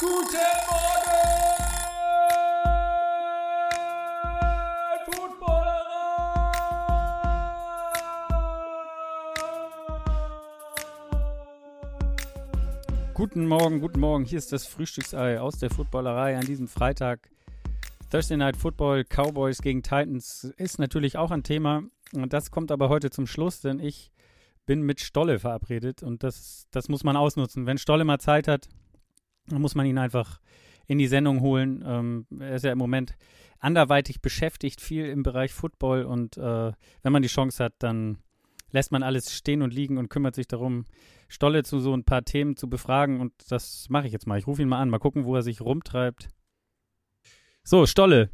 Guten Morgen, Footballerei! Guten Morgen, guten Morgen. Hier ist das Frühstücksei aus der Footballerei an diesem Freitag. Thursday Night Football, Cowboys gegen Titans ist natürlich auch ein Thema. Und das kommt aber heute zum Schluss, denn ich bin mit Stolle verabredet und das, das muss man ausnutzen. Wenn Stolle mal Zeit hat, dann muss man ihn einfach in die Sendung holen. Ähm, er ist ja im Moment anderweitig beschäftigt, viel im Bereich Football und äh, wenn man die Chance hat, dann lässt man alles stehen und liegen und kümmert sich darum, Stolle zu so ein paar Themen zu befragen und das mache ich jetzt mal. Ich rufe ihn mal an, mal gucken, wo er sich rumtreibt. So, Stolle.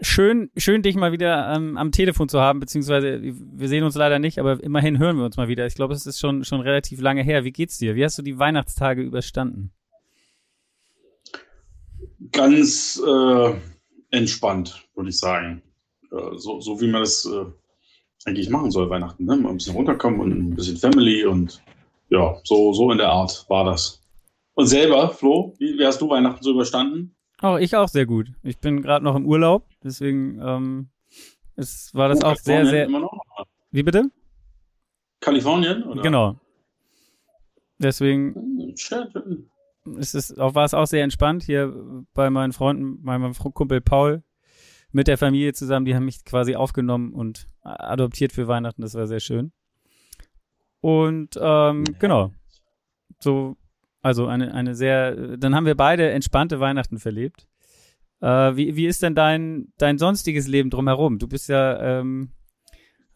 Schön, schön, dich mal wieder ähm, am Telefon zu haben, beziehungsweise wir sehen uns leider nicht, aber immerhin hören wir uns mal wieder. Ich glaube, es ist schon, schon relativ lange her. Wie geht's dir? Wie hast du die Weihnachtstage überstanden? Ganz äh, entspannt, würde ich sagen. Äh, so, so wie man das äh, eigentlich machen soll, Weihnachten. Ne? Mal ein bisschen runterkommen und ein bisschen Family und ja, so, so in der Art war das. Und selber, Flo, wie, wie hast du Weihnachten so überstanden? Oh, ich auch sehr gut. Ich bin gerade noch im Urlaub, deswegen ähm, es war das Oh, auch sehr, sehr. Wie bitte? Kalifornien? Oder? Genau. Deswegen Hm, Schön. ist es auch, war es auch sehr entspannt hier bei meinen Freunden, bei meinem Kumpel Paul mit der Familie zusammen. Die haben mich quasi aufgenommen und adoptiert für Weihnachten. Das war sehr schön. Und ähm, genau. So, also eine, eine sehr, dann haben wir beide entspannte Weihnachten verlebt. Äh, wie, wie ist denn dein, dein sonstiges Leben drumherum? Du bist ja ähm,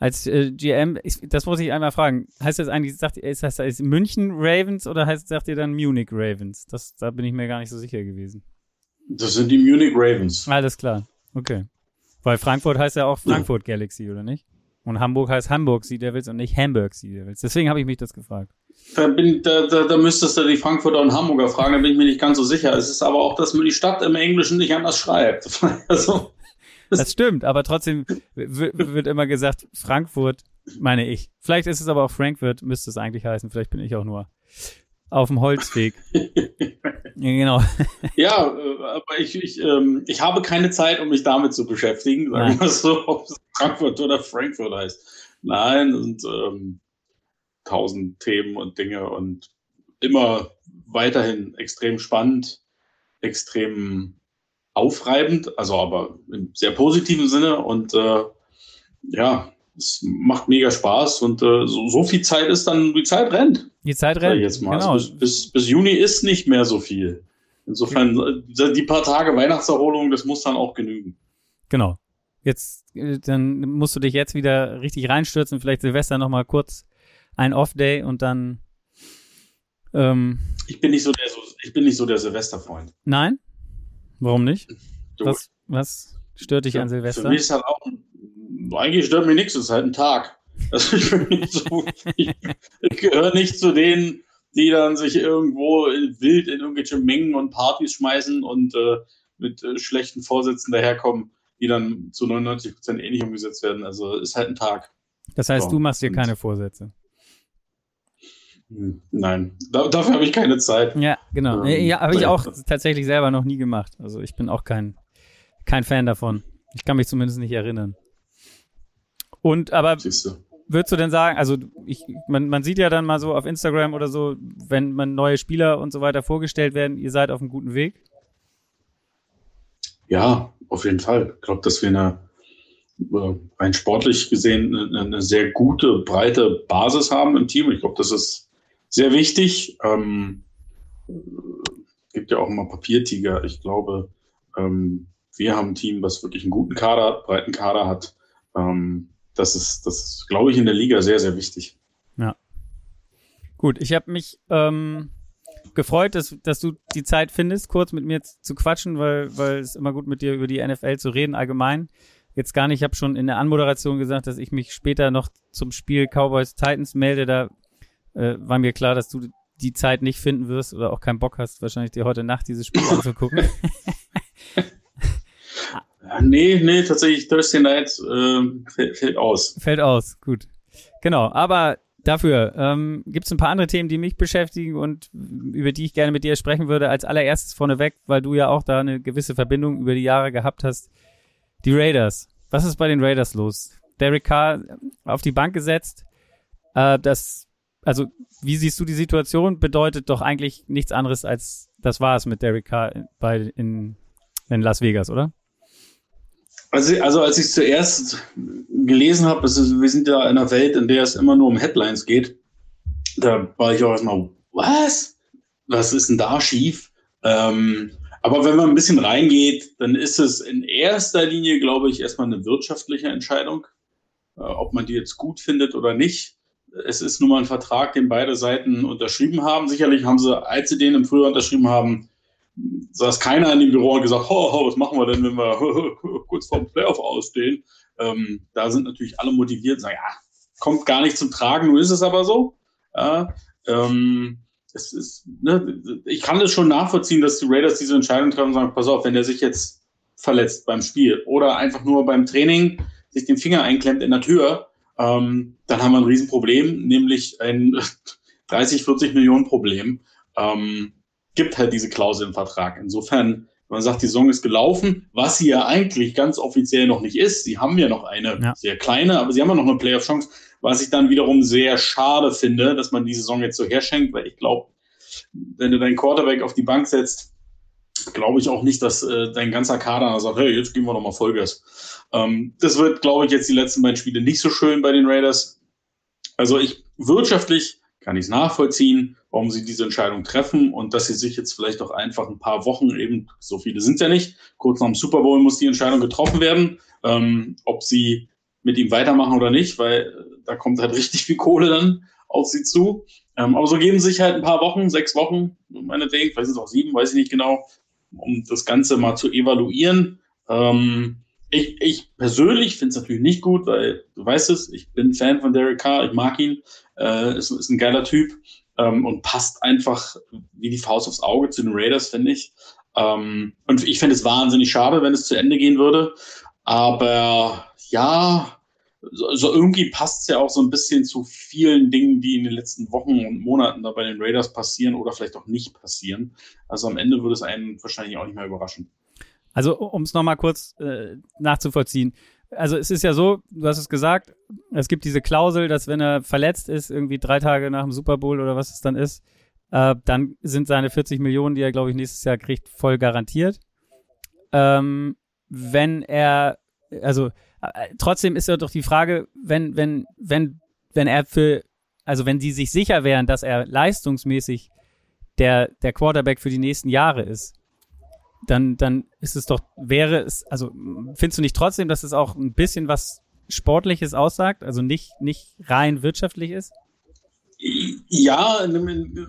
als äh, GM, ich, das muss ich einmal fragen. Heißt das eigentlich, sagt, ist das ist München Ravens oder heißt, sagt ihr dann Munich Ravens? Das, da bin ich mir gar nicht so sicher gewesen. Das sind die Munich Ravens. Alles klar. Okay. Weil Frankfurt heißt ja auch Frankfurt Galaxy, oder nicht? Und Hamburg heißt Hamburg Sea Devils und nicht Hamburg Sea Devils. Deswegen habe ich mich das gefragt. Da, bin, da, da, da müsstest du die Frankfurter und Hamburger fragen, da bin ich mir nicht ganz so sicher. Es ist aber auch, dass man die Stadt im Englischen nicht anders schreibt. Also, Das stimmt, aber trotzdem wird immer gesagt, Frankfurt, meine ich. Vielleicht ist es aber auch Frankfurt, müsste es eigentlich heißen. Vielleicht bin ich auch nur auf dem Holzweg. ja, genau. ja, äh, aber ich, ich, ähm, ich habe keine Zeit, um mich damit zu beschäftigen, sagen wir so, ob es Frankfurt oder Frankfurt heißt. Nein, und ähm, tausend Themen und Dinge und immer weiterhin extrem spannend, extrem aufreibend, also aber im sehr positiven Sinne und äh, ja, es macht mega Spaß und äh, so, so viel Zeit ist dann, die Zeit rennt. Die Zeit rennt. jetzt mal. Genau. Also bis, bis, bis Juni ist nicht mehr so viel. Insofern, äh, die paar Tage Weihnachtserholung, das muss dann auch genügen. Genau. Jetzt, äh, dann musst du dich jetzt wieder richtig reinstürzen, vielleicht Silvester nochmal kurz ein Off-Day und dann, ähm, Ich bin nicht so der, so, ich bin nicht so der Silvesterfreund. nein? Warum nicht? Du, Was, was stört dich für, an Silvester? Für mich ist halt auch, eigentlich stört mich nichts, es ist halt ein Tag. Also ich, so, ich, ich gehöre nicht zu denen, die dann sich irgendwo in, wild in irgendwelche Mengen und Partys schmeißen und äh, mit äh, schlechten Vorsätzen daherkommen, die dann zu 99 Prozent eh nicht umgesetzt werden. Also ist halt ein Tag. Das heißt, So, du machst dir keine Vorsätze. Nein, da, dafür habe ich keine Zeit. Ja, genau. Ähm, ja, habe ich auch tatsächlich selber noch nie gemacht. Also ich bin auch kein, kein Fan davon. Ich kann mich zumindest nicht erinnern. Und aber würdest du denn sagen, also ich, man, man sieht ja dann mal so auf Instagram oder so, wenn man neue Spieler und so weiter vorgestellt werden, ihr seid auf einem guten Weg. Ja, auf jeden Fall. Ich glaube, dass wir eine, äh, rein sportlich gesehen eine, eine sehr gute, breite Basis haben im Team. Ich glaube, das ist sehr wichtig. Ähm, äh, gibt ja auch immer Papiertiger. Ich glaube, ähm, wir haben ein Team, was wirklich einen guten Kader breiten Kader hat. Ähm, das ist, das ist, glaube ich, in der Liga sehr, sehr wichtig. Gut, ich habe mich ähm, gefreut, dass, dass du die Zeit findest, kurz mit mir zu quatschen, weil, weil es immer gut mit dir über die NFL zu reden allgemein. Jetzt gar nicht, ich habe schon in der Anmoderation gesagt, dass ich mich später noch zum Spiel Cowboys Titans melde. Da äh, war mir klar, dass du die Zeit nicht finden wirst oder auch keinen Bock hast, wahrscheinlich dir heute Nacht dieses Spiel anzugucken. Nee, nee, tatsächlich Thursday Night äh, fällt, fällt aus. Fällt aus, gut. Genau, aber Dafür ähm, gibt es ein paar andere Themen, die mich beschäftigen und über die ich gerne mit dir sprechen würde. Als allererstes vorneweg, weil du ja auch da eine gewisse Verbindung über die Jahre gehabt hast. Die Raiders. Was ist bei den Raiders los? Derek Carr auf die Bank gesetzt. Äh, das, also, wie siehst du die Situation? Bedeutet doch eigentlich nichts anderes als das war es mit Derek Carr bei, in, in Las Vegas, oder? Also, also als ich zuerst gelesen habe, wir sind ja in einer Welt, in der es immer nur um Headlines geht, da war ich auch erstmal, was? Was ist denn da schief? Ähm, aber wenn man ein bisschen reingeht, dann ist es in erster Linie, glaube ich, erstmal eine wirtschaftliche Entscheidung, äh, ob man die jetzt gut findet oder nicht. Es ist nun mal ein Vertrag, den beide Seiten unterschrieben haben. Sicherlich haben sie, als sie den im Frühjahr unterschrieben haben, saß keiner in dem Büro und gesagt, ho, ho, was machen wir denn, wenn wir kurz vor dem Playoff ausstehen? Ähm, da sind natürlich alle motiviert und sagen, ja, kommt gar nicht zum Tragen, nun ist es aber so. Ja, ähm, es ist, ne, ich kann das schon nachvollziehen, dass die Raiders diese Entscheidung treffen und sagen, pass auf, wenn der sich jetzt verletzt beim Spiel oder einfach nur beim Training sich den Finger einklemmt in der Tür, ähm, dann haben wir ein Riesenproblem, nämlich ein 30, 40 Millionen Problem. Ähm, gibt halt diese Klausel im Vertrag. Insofern, wenn man sagt, die Saison ist gelaufen, was sie ja eigentlich ganz offiziell noch nicht ist. Sie haben ja noch eine ja. sehr kleine, aber sie haben ja noch eine Playoff-Chance, was ich dann wiederum sehr schade finde, dass man die Saison jetzt so herschenkt, weil ich glaube, wenn du deinen Quarterback auf die Bank setzt, glaube ich auch nicht, dass äh, dein ganzer Kader sagt, hey, jetzt gehen wir noch mal Vollgas. Ähm, das wird, glaube ich, jetzt die letzten beiden Spiele nicht so schön bei den Raiders. Also ich wirtschaftlich kann ich es nachvollziehen, warum sie diese Entscheidung treffen und dass sie sich jetzt vielleicht auch einfach ein paar Wochen eben, so viele sind ja nicht, kurz nach dem Super Bowl muss die Entscheidung getroffen werden, ähm, ob sie mit ihm weitermachen oder nicht, weil äh, da kommt halt richtig viel Kohle dann auf sie zu. Ähm, aber so geben sich halt ein paar Wochen, sechs Wochen, meinetwegen, vielleicht sind es auch sieben, weiß ich nicht genau, um das Ganze mal zu evaluieren. Ähm, ich, ich persönlich finde es natürlich nicht gut, weil du weißt es, ich bin Fan von Derek Carr, ich mag ihn, äh, ist, ist ein geiler Typ ähm, und passt einfach wie die Faust aufs Auge zu den Raiders, finde ich. Ähm, und ich fände es wahnsinnig schade, wenn es zu Ende gehen würde. Aber ja, so, so irgendwie passt es ja auch so ein bisschen zu vielen Dingen, die in den letzten Wochen und Monaten da bei den Raiders passieren oder vielleicht auch nicht passieren. Also am Ende würde es einen wahrscheinlich auch nicht mehr überraschen. Also um es nochmal kurz äh, nachzuvollziehen. Also es ist ja so, du hast es gesagt, es gibt diese Klausel, dass wenn er verletzt ist, irgendwie drei Tage nach dem Super Bowl oder was es dann ist, äh, dann sind seine 40 Millionen, die er, glaube ich, nächstes Jahr kriegt, voll garantiert. Ähm, wenn er, also trotzdem ist ja doch die Frage, wenn, wenn, wenn, wenn er für, also wenn die sich sicher wären, dass er leistungsmäßig der, der Quarterback für die nächsten Jahre ist, dann, dann ist es doch, wäre es, also findest du nicht trotzdem, dass es auch ein bisschen was Sportliches aussagt, also nicht, nicht rein wirtschaftlich ist? Ja,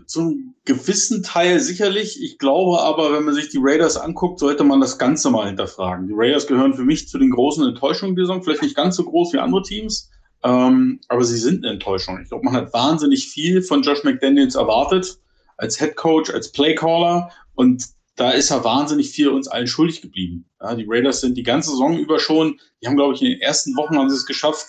zum gewissen Teil sicherlich. Ich glaube aber, wenn man sich die Raiders anguckt, sollte man das Ganze mal hinterfragen. Die Raiders gehören für mich zu den großen Enttäuschungen der Saison, vielleicht nicht ganz so groß wie andere Teams, ähm, aber sie sind eine Enttäuschung. Ich glaube, man hat wahnsinnig viel von Josh McDaniels erwartet als Head Coach, als Playcaller und da ist er wahnsinnig viel uns allen schuldig geblieben. Ja, die Raiders sind die ganze Saison über schon, die haben, glaube ich, in den ersten Wochen haben sie es geschafft,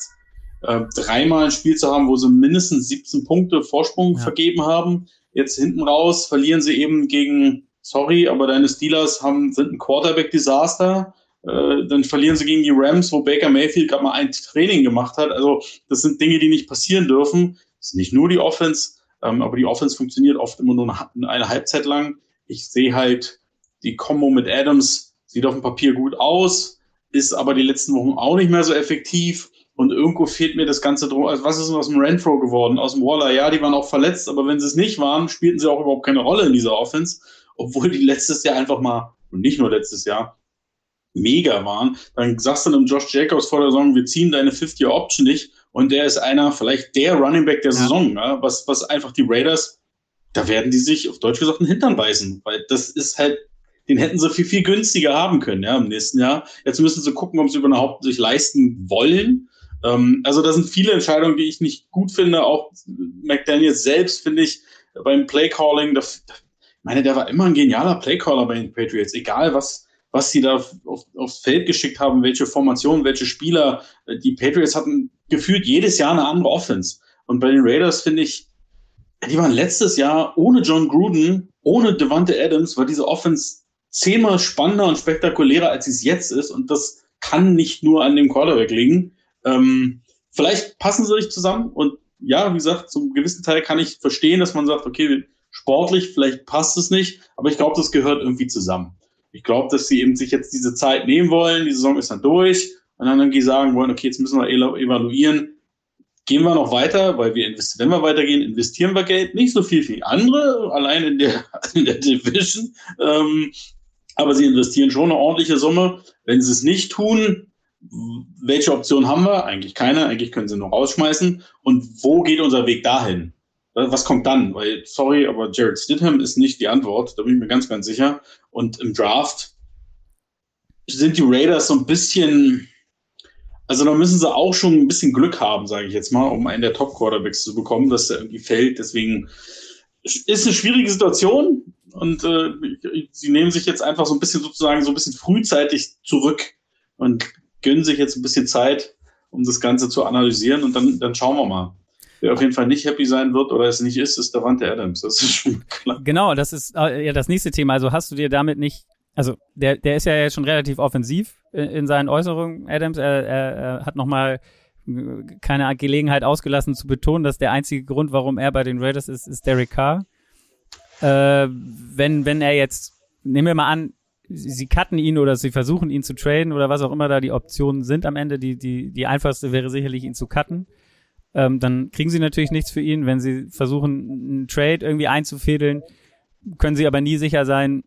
äh, dreimal ein Spiel zu haben, wo sie mindestens 17 Punkte Vorsprung ja. vergeben haben. Jetzt hinten raus verlieren sie eben gegen, sorry, aber deine Steelers haben, sind ein Quarterback-Desaster. Äh, dann verlieren sie gegen die Rams, wo Baker Mayfield gerade mal ein Training gemacht hat. Also das sind Dinge, die nicht passieren dürfen. Das ist nicht nur die Offense, ähm, aber die Offense funktioniert oft immer nur eine, eine Halbzeit lang ich sehe halt die Combo mit Adams, sieht auf dem Papier gut aus, ist aber die letzten Wochen auch nicht mehr so effektiv. Und irgendwo fehlt mir das Ganze drum. Also was ist denn aus dem Renfro geworden? Aus dem Waller? Ja, die waren auch verletzt, aber wenn sie es nicht waren, spielten sie auch überhaupt keine Rolle in dieser Offense. Obwohl die letztes Jahr einfach mal, und nicht nur letztes Jahr, mega waren. Dann sagst du einem Josh Jacobs vor der Saison, wir ziehen deine 50-Year-Option nicht. Und der ist einer, vielleicht der Running Back der ja. Saison, ja, was, was einfach die Raiders da werden die sich auf Deutsch gesagt einen Hintern beißen, weil das ist halt, den hätten sie viel, viel günstiger haben können, ja, im nächsten Jahr. Jetzt müssen sie gucken, ob sie überhaupt sich leisten wollen. Ähm, also da sind viele Entscheidungen, die ich nicht gut finde. Auch McDaniels selbst finde ich beim Playcalling, ich meine, der war immer ein genialer Playcaller bei den Patriots, egal was, was sie da auf, aufs Feld geschickt haben, welche Formation, welche Spieler. Die Patriots hatten gefühlt jedes Jahr eine andere Offense. Und bei den Raiders finde ich, die waren letztes Jahr ohne John Gruden, ohne Devante Adams, war diese Offense zehnmal spannender und spektakulärer, als sie es jetzt ist. Und das kann nicht nur an dem Quarterback liegen. Ähm, vielleicht passen sie sich zusammen und ja, wie gesagt, zum gewissen Teil kann ich verstehen, dass man sagt, okay, sportlich, vielleicht passt es nicht, aber ich glaube, das gehört irgendwie zusammen. Ich glaube, dass sie eben sich jetzt diese Zeit nehmen wollen, die Saison ist dann durch und dann irgendwie sagen wollen, okay, jetzt müssen wir evaluieren, gehen wir noch weiter, weil wir investieren, wenn wir weitergehen, investieren wir Geld, nicht so viel wie andere, allein in der, in der Division, ähm, aber sie investieren schon eine ordentliche Summe. Wenn sie es nicht tun, welche Option haben wir? Eigentlich keine, eigentlich können sie nur rausschmeißen. Und wo geht unser Weg dahin? Was kommt dann? Weil, sorry, aber Jared Stidham ist nicht die Antwort, da bin ich mir ganz, ganz sicher. Und im Draft sind die Raiders so ein bisschen, also da müssen sie auch schon ein bisschen Glück haben, sage ich jetzt mal, um einen der Top-Quarterbacks zu bekommen, dass der irgendwie fällt. Deswegen ist eine schwierige Situation und äh, sie nehmen sich jetzt einfach so ein bisschen sozusagen so ein bisschen frühzeitig zurück und gönnen sich jetzt ein bisschen Zeit, um das Ganze zu analysieren und dann, dann schauen wir mal. Wer auf jeden Fall nicht happy sein wird oder es nicht ist, ist Davante Adams. Das ist schon klar. Genau, das ist äh, ja das nächste Thema. Also hast du dir damit nicht, also der, der ist ja jetzt schon relativ offensiv in, in seinen Äußerungen, Adams. Er, er, er hat nochmal keine Gelegenheit ausgelassen zu betonen, dass der einzige Grund, warum er bei den Raiders ist, ist Derek Carr. Äh, wenn, wenn er jetzt, nehmen wir mal an, sie cutten ihn oder sie versuchen ihn zu traden oder was auch immer da die Optionen sind am Ende. Die, die, die einfachste wäre sicherlich ihn zu cutten. Ähm, dann kriegen sie natürlich nichts für ihn. Wenn sie versuchen, einen Trade irgendwie einzufädeln, können sie aber nie sicher sein,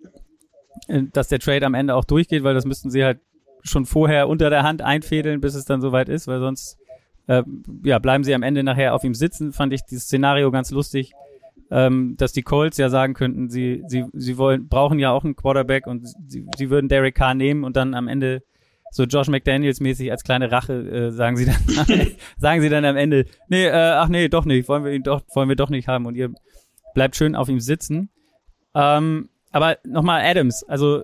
äh, dass der Trade am Ende auch durchgeht, weil das müssten sie halt schon vorher unter der Hand einfädeln, bis es dann soweit ist, weil sonst äh, ja, bleiben sie am Ende nachher auf ihm sitzen. Fand ich dieses Szenario ganz lustig ähm, dass die Colts ja sagen könnten, sie, sie, sie wollen, brauchen ja auch einen Quarterback und sie, sie würden Derek Carr nehmen und dann am Ende so Josh McDaniels mäßig als kleine Rache äh, sagen sie dann sagen sie dann am Ende nee äh, ach nee doch nicht wollen wir ihn doch wollen wir doch nicht haben und ihr bleibt schön auf ihm sitzen. Ähm, aber nochmal Adams also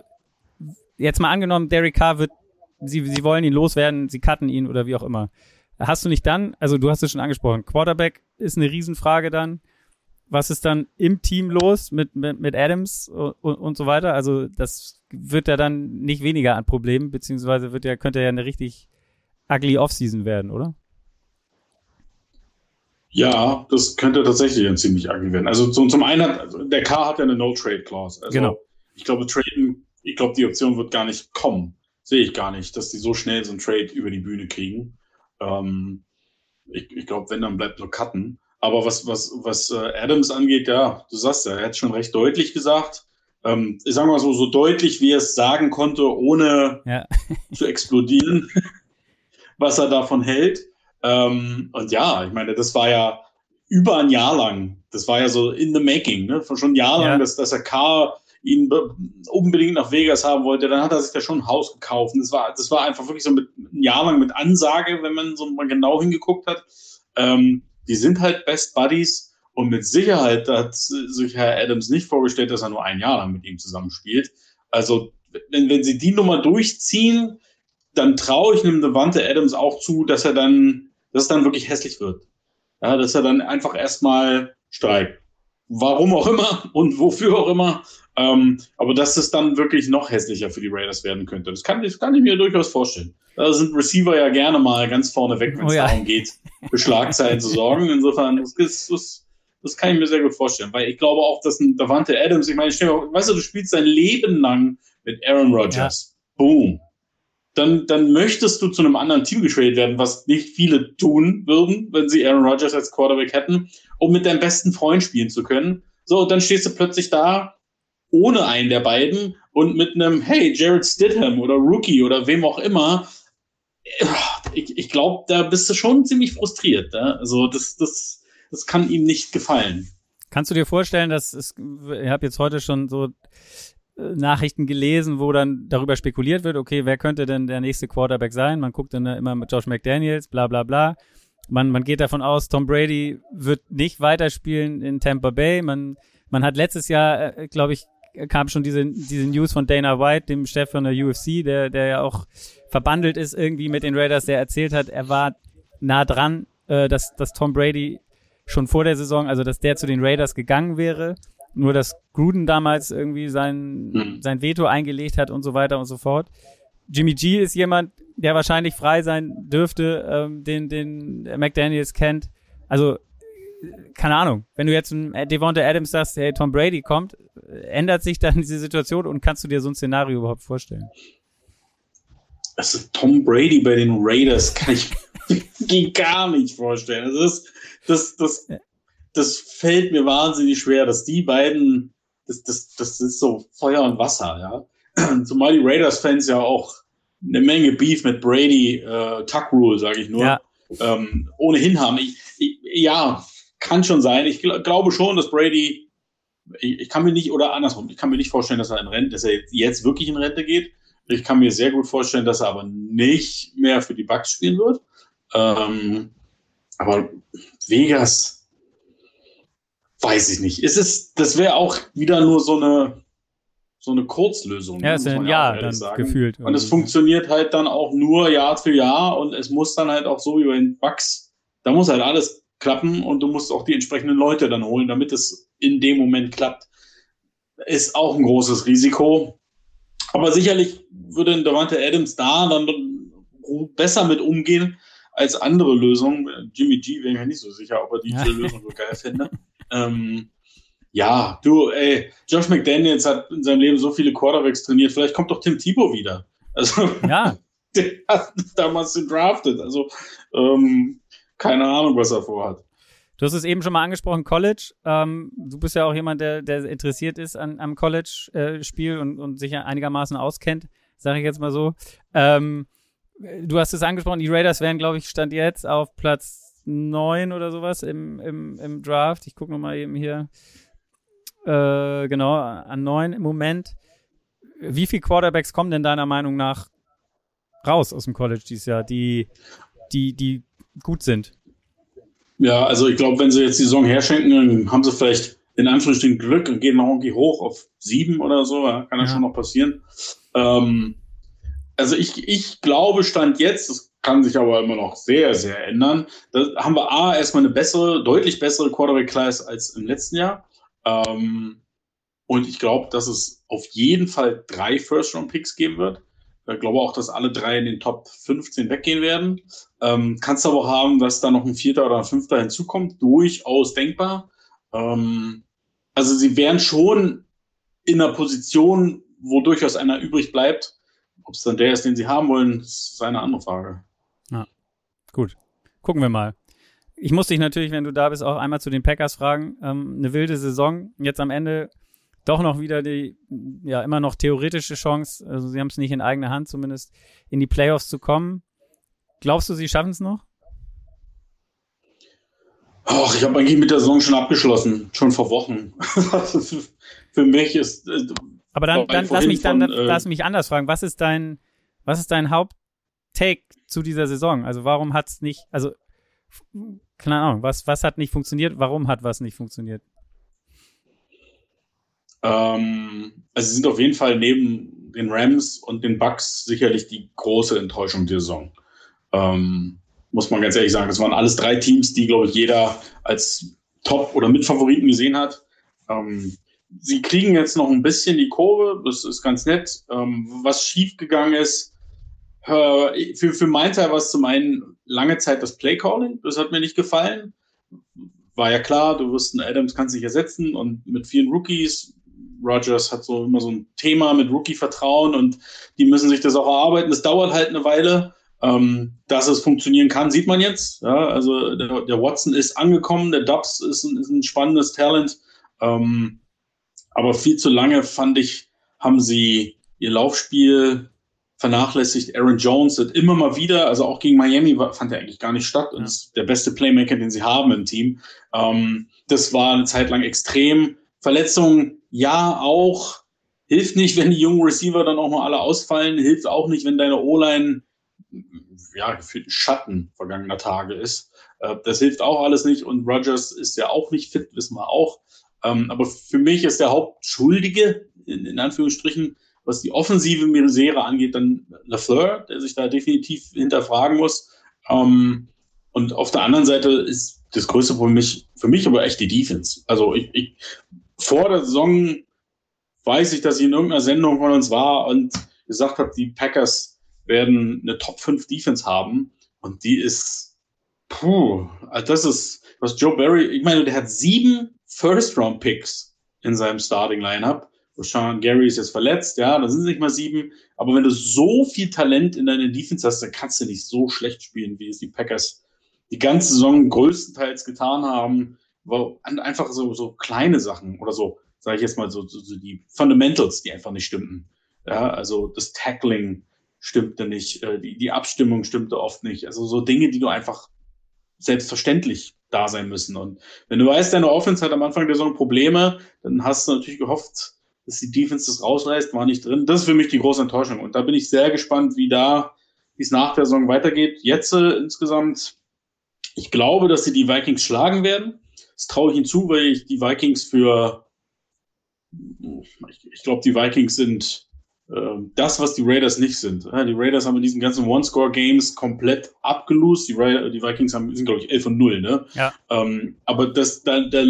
jetzt mal angenommen Derek Carr wird sie sie wollen ihn loswerden sie cutten ihn oder wie auch immer. Hast du nicht dann also du hast es schon angesprochen Quarterback ist eine Riesenfrage dann was ist dann im Team los mit, mit, mit Adams und, und so weiter? Also das wird ja dann nicht weniger an Problemen, beziehungsweise wird ja, könnte ja eine richtig ugly Offseason werden, oder? Ja, das könnte tatsächlich ein ziemlich ugly werden. Also zum, zum einen hat, der K hat ja eine No-Trade-Clause. Also genau. Ich glaube, Traden, ich glaube, die Option wird gar nicht kommen. Sehe ich gar nicht, dass die so schnell so ein Trade über die Bühne kriegen. Ähm, ich, ich glaube, wenn, dann bleibt nur Cutten. Aber was, was, was äh, Adams angeht, ja, du sagst ja, er hat schon recht deutlich gesagt. Ähm, ich sage mal so, so deutlich, wie er es sagen konnte, ohne ja. zu explodieren, was er davon hält. Ähm, und ja, ich meine, das war ja über ein Jahr lang, das war ja so in the making, ne? schon ein Jahr lang, ja. dass, dass er K ihn unbedingt nach Vegas haben wollte, dann hat er sich da schon ein Haus gekauft. das war, das war einfach wirklich so mit, ein Jahr lang mit Ansage, wenn man so mal genau hingeguckt hat. Ähm, die sind halt Best Buddies und mit Sicherheit hat sich Herr Adams nicht vorgestellt, dass er nur ein Jahr lang mit ihm zusammenspielt. Also, wenn, wenn sie die Nummer durchziehen, dann traue ich einem Devante Adams auch zu, dass er dann, dass es dann wirklich hässlich wird. Ja, dass er dann einfach erstmal streikt. Warum auch immer und wofür auch immer. Ähm, aber dass es dann wirklich noch hässlicher für die Raiders werden könnte. Das kann, das kann ich mir durchaus vorstellen. Da sind Receiver ja gerne mal ganz vorne weg, wenn es oh ja. darum geht, für Schlagzeilen zu sorgen. Insofern, das, das, das kann ich mir sehr gut vorstellen. Weil ich glaube auch, dass ein Davante Adams, ich meine, stell mal, weißt du, du spielst dein Leben lang mit Aaron Rodgers. Ja. Boom. Dann, dann möchtest du zu einem anderen Team getradet werden, was nicht viele tun würden, wenn sie Aaron Rodgers als Quarterback hätten, um mit deinem besten Freund spielen zu können. So, und dann stehst du plötzlich da ohne einen der beiden und mit einem, hey, Jared Stidham oder Rookie oder wem auch immer, ich, ich glaube, da bist du schon ziemlich frustriert. Ja? Also das, das, das kann ihm nicht gefallen. Kannst du dir vorstellen, dass es, ich habe jetzt heute schon so Nachrichten gelesen, wo dann darüber spekuliert wird, okay, wer könnte denn der nächste Quarterback sein? Man guckt dann immer mit Josh McDaniels, bla bla bla. Man, man geht davon aus, Tom Brady wird nicht weiterspielen in Tampa Bay. Man, man hat letztes Jahr, äh, glaube ich, kam schon diese, diese News von Dana White, dem Chef von der UFC, der, der ja auch verbandelt ist irgendwie mit den Raiders, der erzählt hat, er war nah dran, äh, dass, dass Tom Brady schon vor der Saison, also dass der zu den Raiders gegangen wäre. Nur dass Gruden damals irgendwie sein, Mhm. sein Veto eingelegt hat und so weiter und so fort. Jimmy G ist jemand, der wahrscheinlich frei sein dürfte, ähm, den, den McDaniels kennt. Also, keine Ahnung. Wenn du jetzt einem Devonta Adams sagst, hey, Tom Brady kommt, ändert sich dann diese Situation und kannst du dir so ein Szenario überhaupt vorstellen? Also Tom Brady bei den Raiders kann ich gar nicht vorstellen. Das, das, das, das fällt mir wahnsinnig schwer, dass die beiden, das, das, das ist so Feuer und Wasser, ja. Zumal die Raiders-Fans ja auch eine Menge Beef mit Brady, äh, Tuck Rule, sage ich nur, Ja. ähm, ohnehin haben. Ich, ich, ja, kann schon sein. Ich gl glaube schon, dass Brady, ich, ich kann mir nicht, oder andersrum, ich kann mir nicht vorstellen, dass er in Rente, dass er jetzt wirklich in Rente geht. Ich kann mir sehr gut vorstellen, dass er aber nicht mehr für die Bucks spielen wird. Ähm, aber Vegas, weiß ich nicht. Ist es, das wäre auch wieder nur so eine, so eine Kurzlösung. Ja, ist ein Jahr dann sagen. gefühlt. Und es funktioniert halt dann auch nur Jahr für Jahr und es muss dann halt auch so wie bei den Bucks, da muss halt alles klappen und du musst auch die entsprechenden Leute dann holen, damit es in dem Moment klappt. Ist auch ein großes Risiko. Aber sicherlich würde ein Davante Adams da dann besser mit umgehen als andere Lösungen. Jimmy G wäre mir nicht so sicher, ob er diese Ja. Lösung so geil fände. ähm, ja, du, ey, Josh McDaniels hat in seinem Leben so viele Quarterbacks trainiert. Vielleicht kommt doch Tim Tebow wieder. Also, Ja, der hat damals gedraftet. Also, ähm, keine Ahnung, was er vorhat. Du hast es eben schon mal angesprochen, College. Ähm, du bist ja auch jemand, der, der interessiert ist an, am College-Spiel und, und sich ja einigermaßen auskennt, sage ich jetzt mal so. Ähm, du hast es angesprochen, die Raiders wären, glaube ich, Stand jetzt auf Platz 9 oder sowas im, im, im Draft. Ich gucke nochmal eben hier. Äh, genau, an 9 im Moment. Wie viele Quarterbacks kommen denn deiner Meinung nach raus aus dem College dieses Jahr, die, die, die gut sind? Ja, also ich glaube, wenn sie jetzt die Saison herschenken, dann haben sie vielleicht in Anführungsstrichen Glück und gehen noch irgendwie hoch auf sieben oder so. Ja, kann ja Ja. schon noch passieren. Ähm, also ich, ich glaube, Stand jetzt, das kann sich aber immer noch sehr, sehr ändern. Da haben wir A, erstmal eine bessere, deutlich bessere Quarterback-Class als im letzten Jahr. Ähm, und ich glaube, dass es auf jeden Fall drei First-Round-Picks geben wird. Ich glaube auch, dass alle drei in den Top 15 weggehen werden. Ähm, kannst aber auch haben, dass da noch ein Vierter oder ein Fünfter hinzukommt. Durchaus denkbar. Ähm, also sie wären schon in einer Position, wo durchaus einer übrig bleibt. Ob es dann der ist, den sie haben wollen, ist eine andere Frage. Gut, gucken wir mal. Ich muss dich natürlich, wenn du da bist, auch einmal zu den Packers fragen. Ähm, eine wilde Saison. Jetzt am Ende doch noch wieder die, ja, immer noch theoretische Chance. Also sie haben es nicht in eigener Hand, zumindest in die Playoffs zu kommen. Glaubst du, sie schaffen es noch? Ach, ich habe eigentlich mit der Saison schon abgeschlossen, schon vor Wochen. Für mich ist äh, Aber dann, dann lass mich dann, von, äh, lass mich anders fragen. Was ist dein, was ist dein Haupttake zu dieser Saison? Also warum hat es nicht, also keine Ahnung, was, was hat nicht funktioniert? Warum hat was nicht funktioniert? Ähm, also sie sind auf jeden Fall neben den Rams und den Bucks sicherlich die große Enttäuschung der Saison. Ähm, muss man ganz ehrlich sagen, das waren alles drei Teams, die, glaube ich, jeder als Top- oder Mitfavoriten gesehen hat. Ähm, sie kriegen jetzt noch ein bisschen die Kurve, das ist ganz nett. Ähm, was schiefgegangen ist, für, für mein Teil war es zum einen lange Zeit das Playcalling, das hat mir nicht gefallen. War ja klar, du wirst einen Adams kannst nicht ersetzen und mit vielen Rookies, Rogers hat so immer so ein Thema mit Rookie-Vertrauen und die müssen sich das auch erarbeiten. Das dauert halt eine Weile. Ähm, dass es funktionieren kann, sieht man jetzt. Ja, also der, der Watson ist angekommen, der Dubs ist ein, ist ein spannendes Talent. Ähm, aber viel zu lange fand ich, haben sie ihr Laufspiel vernachlässigt. Aaron Jones hat immer mal wieder, also auch gegen Miami war, fand er eigentlich gar nicht statt und ist der beste Playmaker, den sie haben im Team. Ähm, das war eine Zeit lang extrem. Verletzungen, ja, auch. Hilft nicht, wenn die jungen Receiver dann auch mal alle ausfallen. Hilft auch nicht, wenn deine O-Line ja, gefühlt Schatten vergangener Tage ist. Äh, das hilft auch alles nicht und Rogers ist ja auch nicht fit, wissen wir auch. Ähm, aber für mich ist der Hauptschuldige, in, in Anführungsstrichen, was die offensive Misere angeht, dann Lafleur, der sich da definitiv hinterfragen muss. Ähm, und auf der anderen Seite ist das größte Problem mich- für mich aber echt die Defense. Also ich, ich vor der Saison weiß ich, dass ich in irgendeiner Sendung von uns war und gesagt habe, die Packers werden eine Top 5 Defense haben und die ist, puh, also das ist, was Joe Barry, ich meine, der hat sieben First-Round-Picks in seinem Starting-Lineup. Sean Gary ist jetzt verletzt, ja, da sind es nicht mal sieben. Aber wenn du so viel Talent in deiner Defense hast, dann kannst du nicht so schlecht spielen, wie es die Packers die ganze Saison größtenteils getan haben. Einfach so, so kleine Sachen oder so, sage ich jetzt mal, so, so, so die Fundamentals, die einfach nicht stimmten. Ja, also das Tackling stimmte nicht, äh, die, die Abstimmung stimmte oft nicht. Also so Dinge, die du einfach selbstverständlich da sein müssen. Und wenn du weißt, deine Offense hat am Anfang der Saison Probleme, dann hast du natürlich gehofft, dass die Defense das rausreißt, war nicht drin. Das ist für mich die große Enttäuschung. Und da bin ich sehr gespannt, wie da, wie es nach der Saison weitergeht. Jetzt äh, insgesamt, ich glaube, dass sie die Vikings schlagen werden. Das traue ich ihnen zu, weil ich die Vikings für, ich, ich glaube, die Vikings sind ähm, das, was die Raiders nicht sind. Die Raiders haben in diesen ganzen One-Score-Games komplett abgelost. Die, die Vikings haben, sind, glaube ich, 11 und 0, ne? Ja. Ähm, aber das, da, da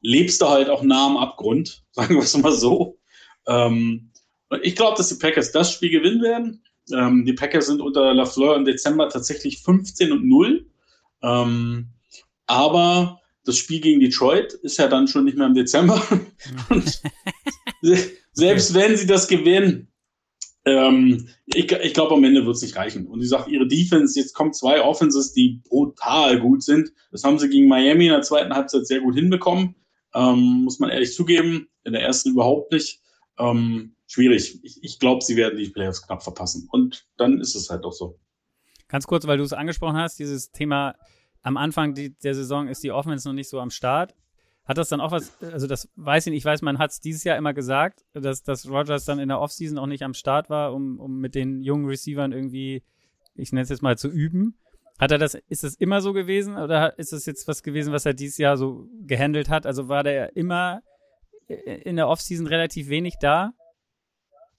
lebst du halt auch nah am Abgrund, sagen wir es mal so. Ähm, ich glaube, dass die Packers das Spiel gewinnen werden. Ähm, die Packers sind unter LaFleur im Dezember tatsächlich 15 und 0. Ähm, aber das Spiel gegen Detroit ist ja dann schon nicht mehr im Dezember. selbst wenn sie das gewinnen, ähm, ich, ich glaube, am Ende wird es nicht reichen. Und sie sagt, ihre Defense, jetzt kommen zwei Offenses, die brutal gut sind. Das haben sie gegen Miami in der zweiten Halbzeit sehr gut hinbekommen. Ähm, muss man ehrlich zugeben. In der ersten überhaupt nicht. Ähm, schwierig. Ich, ich glaube, sie werden die Playoffs knapp verpassen. Und dann ist es halt auch so. Ganz kurz, weil du es angesprochen hast, dieses Thema am Anfang der Saison ist die Offense noch nicht so am Start. Hat das dann auch was, also das weiß ich nicht, ich weiß, man hat es dieses Jahr immer gesagt, dass, dass Rogers dann in der Offseason auch nicht am Start war, um, um mit den jungen Receivern irgendwie, ich nenne es jetzt mal, zu üben. Hat er das, ist das immer so gewesen oder ist das jetzt was gewesen, was er dieses Jahr so gehandelt hat? Also war der immer in der Offseason relativ wenig da?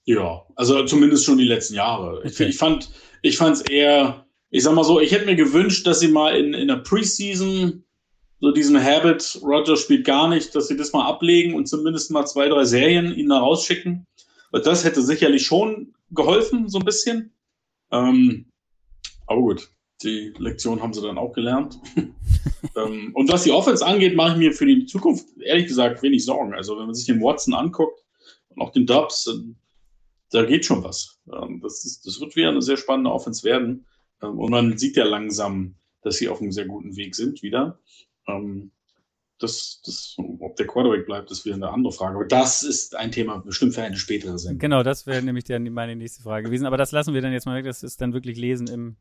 Ja, also zumindest schon die letzten Jahre. Okay. Ich, ich fand, ich fand es eher, ich sag mal so, ich hätte mir gewünscht, dass sie mal in, in der Preseason so diesen Habit, Roger spielt gar nicht, dass sie das mal ablegen und zumindest mal zwei, drei Serien ihn da rausschicken. Das hätte sicherlich schon geholfen, so ein bisschen. Ähm, aber gut, die Lektion haben sie dann auch gelernt. ähm, und was die Offense angeht, mache ich mir für die Zukunft ehrlich gesagt wenig Sorgen. Also wenn man sich den Watson anguckt und auch den Dubs, da geht schon was. Ähm, das, ist, das wird wieder eine sehr spannende Offense werden. Ähm, und man sieht ja langsam, dass sie auf einem sehr guten Weg sind wieder. Ähm, das, das, ob der Quarterback bleibt, ist wieder eine andere Frage. Aber das ist ein Thema bestimmt für eine spätere Sendung. Genau, das wäre nämlich dann meine nächste Frage gewesen. Aber das lassen wir dann jetzt mal weg. Das ist dann wirklich Lesen im,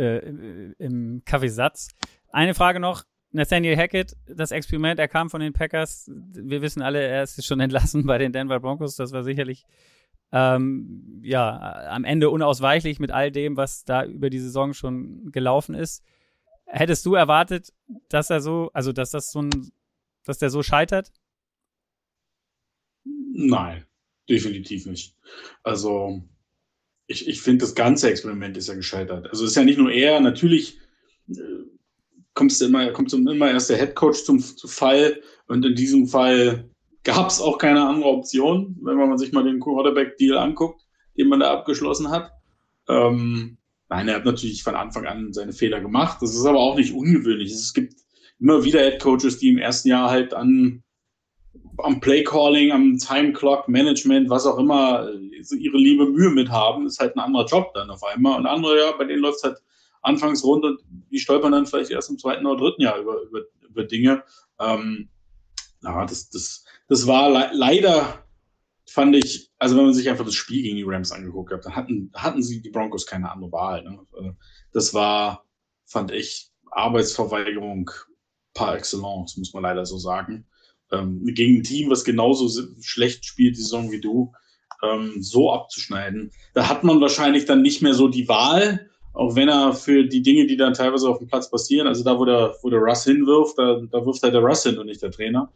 äh, im Kaffeesatz. Eine Frage noch. Nathaniel Hackett, das Experiment, er kam von den Packers. Wir wissen alle, er ist schon entlassen bei den Denver Broncos. Das war sicherlich ähm, ja am Ende unausweichlich mit all dem, was da über die Saison schon gelaufen ist. Hättest du erwartet, dass er so, also dass das so ein, dass der so scheitert? Nein, definitiv nicht. Also ich, ich finde, das ganze Experiment ist ja gescheitert. Also es ist ja nicht nur er, natürlich äh, kommst du immer, kommt immer erst der Headcoach zum, zum Fall und in diesem Fall gab es auch keine andere Option, wenn man sich mal den Quarterback-Deal anguckt, den man da abgeschlossen hat. Ähm, Nein, er hat natürlich von Anfang an seine Fehler gemacht. Das ist aber auch nicht ungewöhnlich. Es gibt immer wieder Head Coaches, die im ersten Jahr halt an am Play Calling, am Time Clock Management, was auch immer, ihre liebe Mühe mit haben, ist halt ein anderer Job dann auf einmal. Und andere, ja, bei denen läuft es halt anfangs rund und die stolpern dann vielleicht erst im zweiten oder dritten Jahr über, über, über Dinge. Ähm, na, das, das, das war le leider fand ich, also wenn man sich einfach das Spiel gegen die Rams angeguckt hat, dann hatten, hatten sie die Broncos keine andere Wahl. Ne? Also, das war, fand ich, Arbeitsverweigerung par excellence, muss man leider so sagen. Ähm, gegen ein Team, was genauso schlecht spielt die Saison wie du, ähm, so abzuschneiden. Da hat man wahrscheinlich dann nicht mehr so die Wahl, auch wenn er für die Dinge, die dann teilweise auf dem Platz passieren, also da, wo der, wo der Russ hinwirft, da, da wirft halt der Russ hin und nicht der Trainer.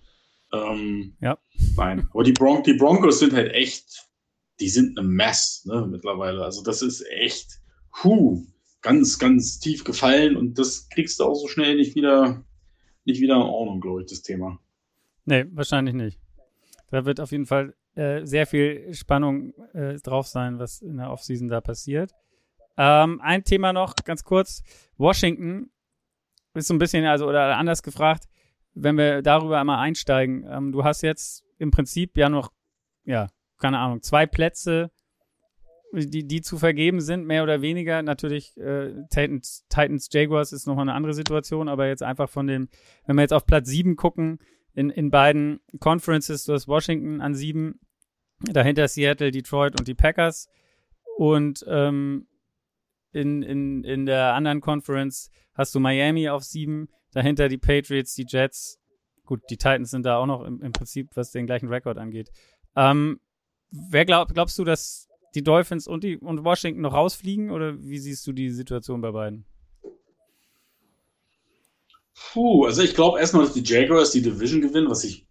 Ähm, ja. Nein, aber die, Bron die Broncos sind halt echt, die sind eine Mess ne, mittlerweile. Also das ist echt, huh, ganz, ganz tief gefallen und das kriegst du auch so schnell nicht wieder, nicht wieder in Ordnung, glaube ich, das Thema. Nee, wahrscheinlich nicht. Da wird auf jeden Fall äh, sehr viel Spannung äh, drauf sein, was in der Offseason da passiert. Ähm, ein Thema noch, ganz kurz. Washington ist so ein bisschen, also, oder anders gefragt, wenn wir darüber einmal einsteigen. Ähm, du hast jetzt im Prinzip ja noch, ja, keine Ahnung, zwei Plätze, die, die zu vergeben sind, mehr oder weniger. Natürlich, äh, Titans, Titans Jaguars ist nochmal eine andere Situation, aber jetzt einfach von dem, wenn wir jetzt auf Platz sieben gucken, in, in beiden Conferences, du hast Washington an sieben, dahinter Seattle, Detroit und die Packers. Und ähm, in, in, in der anderen Conference hast du Miami auf sieben, dahinter die Patriots, die Jets. Gut, die Titans sind da auch noch im, im Prinzip, was den gleichen Rekord angeht. Ähm, wer glaub, glaubst du, dass die Dolphins und, die, und Washington noch rausfliegen oder wie siehst du die Situation bei beiden? Puh, also ich glaube erstmal, dass die Jaguars die Division gewinnen, was ich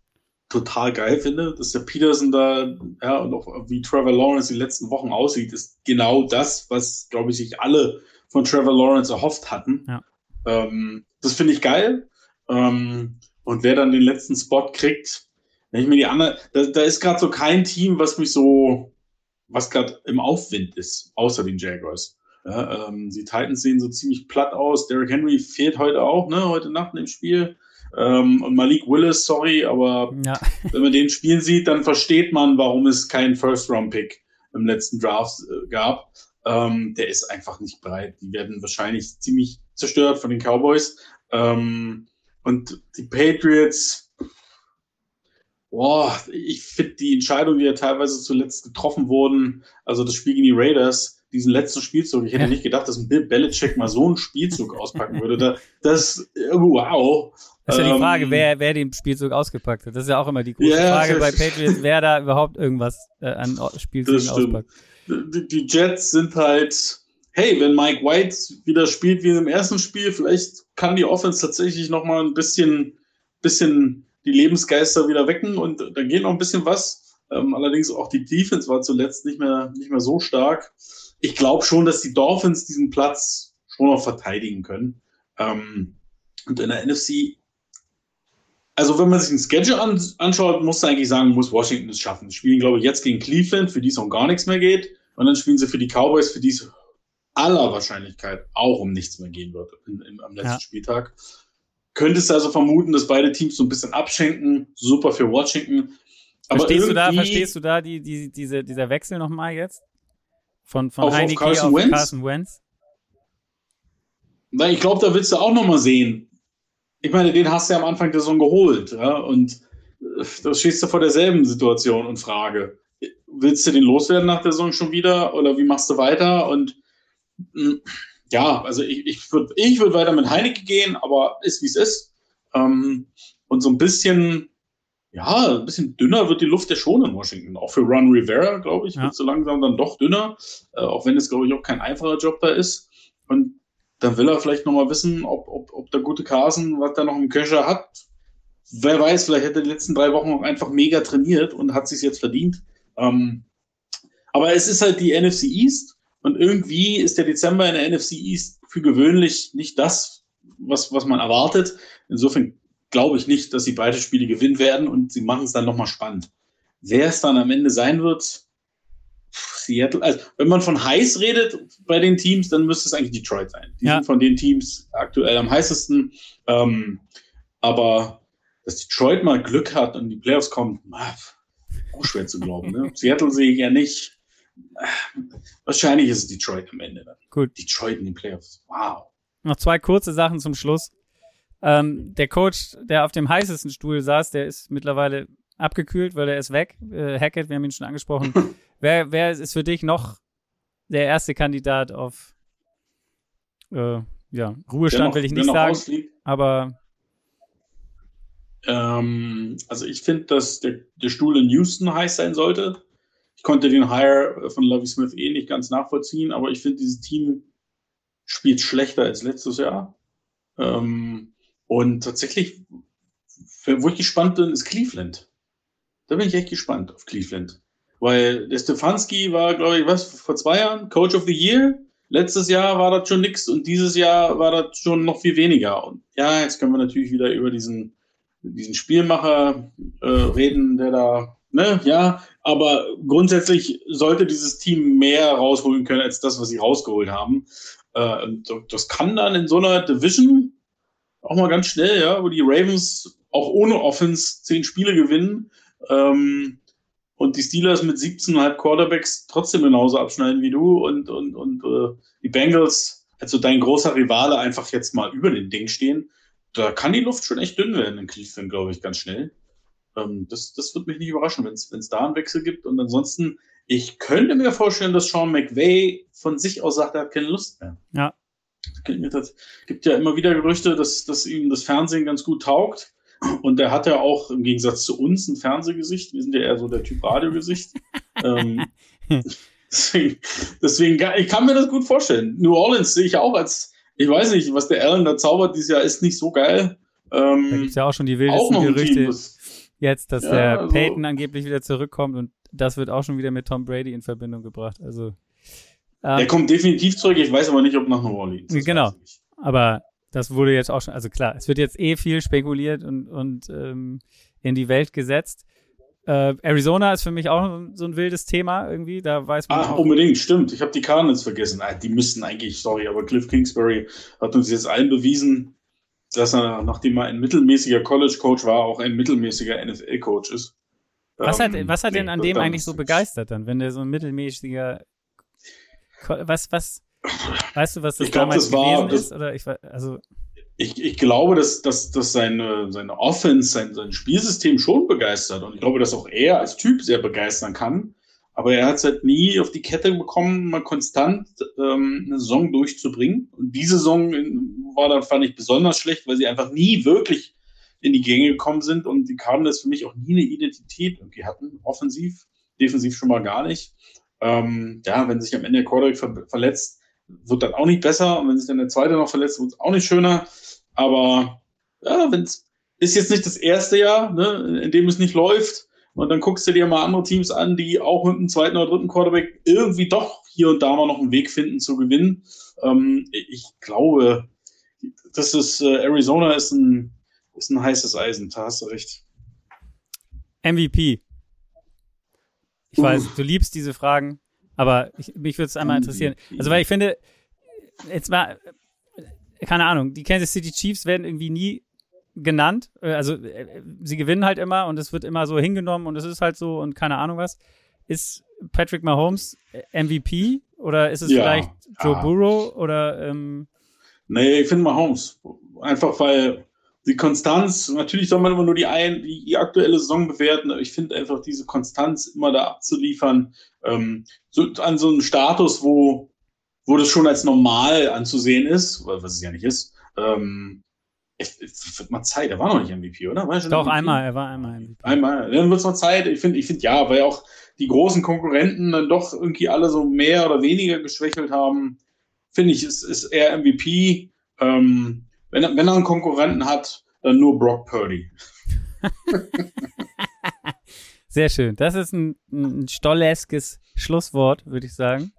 total geil finde, dass der Peterson da, ja, und auch wie Trevor Lawrence die letzten Wochen aussieht, ist genau das, was, glaube ich, sich alle von Trevor Lawrence erhofft hatten. Ja. Ähm, das finde ich geil. Ähm, und wer dann den letzten Spot kriegt, wenn ich mir die andere, da, da ist gerade so kein Team, was mich so, was gerade im Aufwind ist, außer den Jaguars. Ja, ähm, die Titans sehen so ziemlich platt aus. Derrick Henry fehlt heute auch, ne, heute Nacht im Spiel. Ähm, und Malik Willis, sorry, aber ja. wenn man den spielen sieht, dann versteht man, warum es keinen First-Round-Pick im letzten Draft äh, gab. Ähm, der ist einfach nicht bereit. Die werden wahrscheinlich ziemlich zerstört von den Cowboys. Ähm, und die Patriots, boah, ich finde die Entscheidung, die ja teilweise zuletzt getroffen wurden, also das Spiel gegen die Raiders, diesen letzten Spielzug. Ich hätte ja. nicht gedacht, dass ein Bill Belichick mal so einen Spielzug auspacken würde. Da, das, wow. Das ist ja die Frage, ähm, wer, wer den Spielzug ausgepackt hat. Das ist ja auch immer die große ja, Frage bei Patriots, wer da überhaupt irgendwas äh, an Spielzügen auspackt. Die, die Jets sind halt, hey, wenn Mike White wieder spielt wie im ersten Spiel, vielleicht kann die Offense tatsächlich noch mal ein bisschen, bisschen die Lebensgeister wieder wecken und da geht noch ein bisschen was. Ähm, allerdings auch die Defense war zuletzt nicht mehr, nicht mehr so stark ich glaube schon, dass die Dolphins diesen Platz schon noch verteidigen können. Ähm, und in der NFC, also wenn man sich den Schedule an, anschaut, muss man eigentlich sagen, muss Washington es schaffen. Sie spielen, glaube ich, jetzt gegen Cleveland, für die es um gar nichts mehr geht. Und dann spielen sie für die Cowboys, für die es aller Wahrscheinlichkeit auch um nichts mehr gehen wird in, in, am letzten ja. Spieltag. Könntest du also vermuten, dass beide Teams so ein bisschen abschenken. Super für Washington. Aber verstehst du da, verstehst du da die, die, diese, dieser Wechsel nochmal jetzt? Von, von auf, Heineke auf Carson, auf Wentz? Carson Wentz? Na, ich glaube, da willst du auch noch mal sehen. Ich meine, den hast du ja am Anfang der Saison geholt. Ja? Und äh, da stehst du vor derselben Situation und Frage. Willst du den loswerden nach der Saison schon wieder oder wie machst du weiter? Und hm, ja, also ich, ich würde ich würd weiter mit Heineke gehen, aber ist wie es ist. Ähm, und so ein bisschen ja, ein bisschen dünner wird die Luft ja schon in Washington. Auch für Ron Rivera, glaube ich, ja. wird so langsam dann doch dünner. Äh, auch wenn es, glaube ich, auch kein einfacher Job da ist. Und dann will er vielleicht nochmal wissen, ob, ob, ob der gute Carson, was er noch im Köcher hat. Wer weiß, vielleicht hat er die letzten drei Wochen auch einfach mega trainiert und hat sich jetzt verdient. Ähm, aber es ist halt die NFC East. Und irgendwie ist der Dezember in der NFC East für gewöhnlich nicht das, was, was man erwartet. Insofern glaube ich nicht, dass sie beide Spiele gewinnen werden und sie machen es dann nochmal spannend. Wer es dann am Ende sein wird, Seattle, also wenn man von heiß redet bei den Teams, dann müsste es eigentlich Detroit sein. Die ja. sind von den Teams aktuell am heißesten. Ähm, aber dass Detroit mal Glück hat und die Playoffs kommen, auch schwer zu glauben. Ne? Seattle sehe ich ja nicht. Wahrscheinlich ist es Detroit am Ende dann. Gut. Detroit in den Playoffs. Wow. Noch zwei kurze Sachen zum Schluss. Ähm, der Coach, der auf dem heißesten Stuhl saß, der ist mittlerweile abgekühlt, weil er ist weg. Äh, Hackett, wir haben ihn schon angesprochen. wer, wer ist für dich noch der erste Kandidat auf äh, ja, Ruhestand, noch, will ich nicht sagen, ausfliegt. aber ähm, also ich finde, dass der, der Stuhl in Houston heiß sein sollte. Ich konnte den Hire von Lovie Smith eh nicht ganz nachvollziehen, aber ich finde, dieses Team spielt schlechter als letztes Jahr. Ähm, und tatsächlich, wo ich gespannt bin, ist Cleveland. Da bin ich echt gespannt auf Cleveland. Weil der Stefanski war, glaube ich, was, vor zwei Jahren Coach of the Year. letztes Jahr war das schon nix und dieses Jahr war das schon noch viel weniger. Und ja, jetzt können wir natürlich wieder über diesen, diesen Spielmacher äh, reden, der da, ne, ja, aber grundsätzlich sollte dieses Team mehr rausholen können als das, was sie rausgeholt haben. Äh, das kann dann in so einer Division auch mal ganz schnell, ja, wo die Ravens auch ohne Offense zehn Spiele gewinnen ähm, und die Steelers mit 17,5 Quarterbacks trotzdem genauso abschneiden wie du und, und, und äh, die Bengals, also dein großer Rivale, einfach jetzt mal über den Ding stehen. Da kann die Luft schon echt dünn werden in Cleveland, glaube ich, ganz schnell. Ähm, das, das wird mich nicht überraschen, wenn es da einen Wechsel gibt. Und ansonsten, ich könnte mir vorstellen, dass Sean McVay von sich aus sagt, er hat keine Lust mehr. Ja. Es gibt ja immer wieder Gerüchte, dass, dass ihm das Fernsehen ganz gut taugt. Und der hat ja auch im Gegensatz zu uns ein Fernsehgesicht. Wir sind ja eher so der Typ Radiogesicht. ähm, deswegen, deswegen, ich kann mir das gut vorstellen. New Orleans sehe ich auch als, ich weiß nicht, was der Allen da zaubert dieses Jahr, ist nicht so geil. Ähm, da gibt es ja auch schon die wildesten Gerüchte Team, das, jetzt, dass ja, der also, Peyton angeblich wieder zurückkommt und das wird auch schon wieder mit Tom Brady in Verbindung gebracht. Also ähm, der kommt definitiv zurück. Ich weiß aber nicht, ob nach New Orleans. Genau. Aber das wurde jetzt auch schon, also klar, es wird jetzt eh viel spekuliert und, und ähm, in die Welt gesetzt. Äh, Arizona ist für mich auch so ein wildes Thema irgendwie. Da weiß man. Ach, auch, unbedingt, stimmt. Ich habe die Cardinals vergessen. Ah, die müssten eigentlich, sorry, aber Cliff Kingsbury hat uns jetzt allen bewiesen, dass er, nachdem er ein mittelmäßiger College-Coach war, auch ein mittelmäßiger NFL-Coach ist. Was hat, ähm, was hat denn an dem eigentlich so begeistert dann, wenn der so ein mittelmäßiger was, was, Weißt du, was das ich glaub, damals das war, gewesen das, ist? Oder ich, also ich, ich glaube, dass, dass, dass seine, seine Offense, sein, sein Spielsystem schon begeistert. Und ich glaube, dass auch er als Typ sehr begeistern kann. Aber er hat es halt nie auf die Kette bekommen, mal konstant ähm, eine Saison durchzubringen. Und diese Saison war dann, fand ich, besonders schlecht, weil sie einfach nie wirklich in die Gänge gekommen sind und die Cardinals für mich auch nie eine Identität irgendwie hatten, offensiv, defensiv schon mal gar nicht. Ähm, ja, wenn sich am Ende der Quarterback ver verletzt, wird dann auch nicht besser. Und wenn sich dann der zweite noch verletzt, wird es auch nicht schöner. Aber ja, wenn es ist jetzt nicht das erste Jahr, ne, in dem es nicht läuft. Und dann guckst du dir mal andere Teams an, die auch mit dem zweiten oder dritten Quarterback irgendwie doch hier und da mal noch einen Weg finden zu gewinnen. Ähm, ich glaube, das ist äh, Arizona ist ein, ist ein heißes Eisen, da hast du recht. MVP. Ich uh. weiß, du liebst diese Fragen. Aber ich, mich würde es einmal interessieren. Also, weil ich finde, jetzt mal, keine Ahnung, die Kansas City Chiefs werden irgendwie nie genannt. Äh, also, äh, sie gewinnen halt immer und es wird immer so hingenommen und es ist halt so und keine Ahnung was. Ist Patrick Mahomes MVP oder ist es ja, vielleicht Joe ja. Burrow oder. Ähm, nee, ich finde Mahomes. Einfach weil die Konstanz, natürlich soll man immer nur die, ein, die, die aktuelle Saison bewerten, aber ich finde einfach diese Konstanz immer da abzuliefern, ähm, so, an so einem Status, wo, wo das schon als normal anzusehen ist, was es ja nicht ist, ähm, es, es wird mal Zeit, er war noch nicht MVP, oder? War Doch, MVP? einmal, er war einmal MVP. Einmal, dann wird es mal Zeit. Ich finde, ich finde ja, weil auch die großen Konkurrenten dann doch irgendwie alle so mehr oder weniger geschwächelt haben, finde ich, ist, ist er MVP. Ähm, wenn, er, wenn er einen Konkurrenten hat, dann nur Brock Purdy. Sehr schön. Das ist ein, ein stolleskes Schlusswort, würde ich sagen.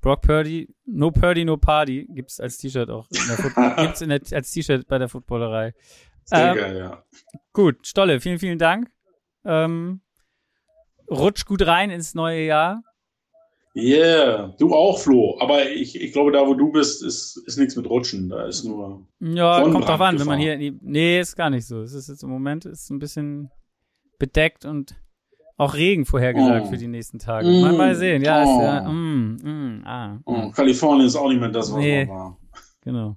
Brock Purdy, no Purdy, no Party, gibt es als T-Shirt auch. Gibt es als T-Shirt bei der Footballerei. Sehr ähm, geil, ja. Gut, Stolle, vielen, vielen Dank. Ähm, rutsch gut rein ins neue Jahr. Yeah, du auch, Flo. Aber ich, ich glaube, da wo du bist, ist, ist nichts mit Rutschen. Da ist nur. Ja, kommt drauf an, wenn man hier. Die, nee, ist gar nicht so. Es ist jetzt im Moment ist ein bisschen bedeckt und auch Regen vorhergesagt oh. für die nächsten Tage. Mm. Mal, mal sehen. Ja, oh. ist ja. Mm, mm, ah, oh. Kalifornien ist auch nicht mehr das, was nee. war. Genau.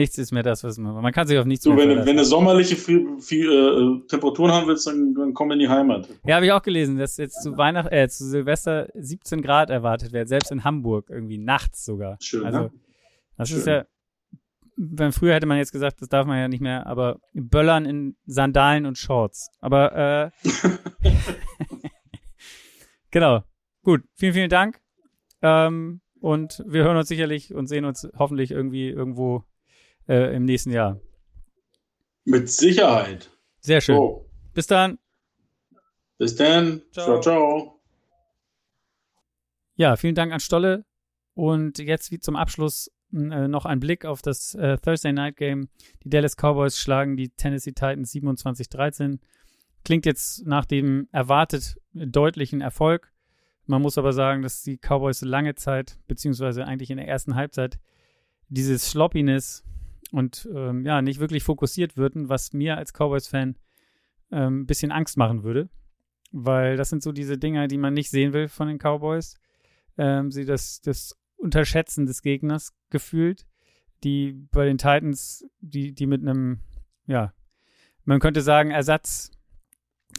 Nichts ist mehr das, was man. Man kann sich auf nichts so, mehr wenn, wenn du sommerliche viel, viel, äh, Temperaturen haben willst, dann, dann komm in die Heimat. Ja, habe ich auch gelesen, dass jetzt zu Weihnachten, äh, zu Silvester 17 Grad erwartet wird, selbst in Hamburg irgendwie nachts sogar. Schön. Also, ne? das Schön. ist ja. Wenn früher hätte man jetzt gesagt, das darf man ja nicht mehr, aber Böllern in Sandalen und Shorts. Aber äh, genau. Gut, vielen, vielen Dank. Ähm, und wir hören uns sicherlich und sehen uns hoffentlich irgendwie irgendwo äh, im nächsten Jahr. Mit Sicherheit. Sehr schön. So. Bis dann. Bis dann. Ciao. ciao, ciao. Ja, vielen Dank an Stolle Und jetzt wie zum Abschluss äh, noch ein Blick auf das äh, Thursday Night Game. Die Dallas Cowboys schlagen die Tennessee Titans 27-13. Klingt jetzt nach dem erwartet deutlichen Erfolg. Man muss aber sagen, dass die Cowboys lange Zeit, beziehungsweise eigentlich in der ersten Halbzeit, dieses Sloppiness und ähm, ja, nicht wirklich fokussiert würden, was mir als Cowboys-Fan ähm, ein bisschen Angst machen würde. Weil das sind so diese Dinger, die man nicht sehen will von den Cowboys. Ähm, sie das, das Unterschätzen des Gegners gefühlt, die bei den Titans, die, die mit einem, ja, man könnte sagen, Ersatz,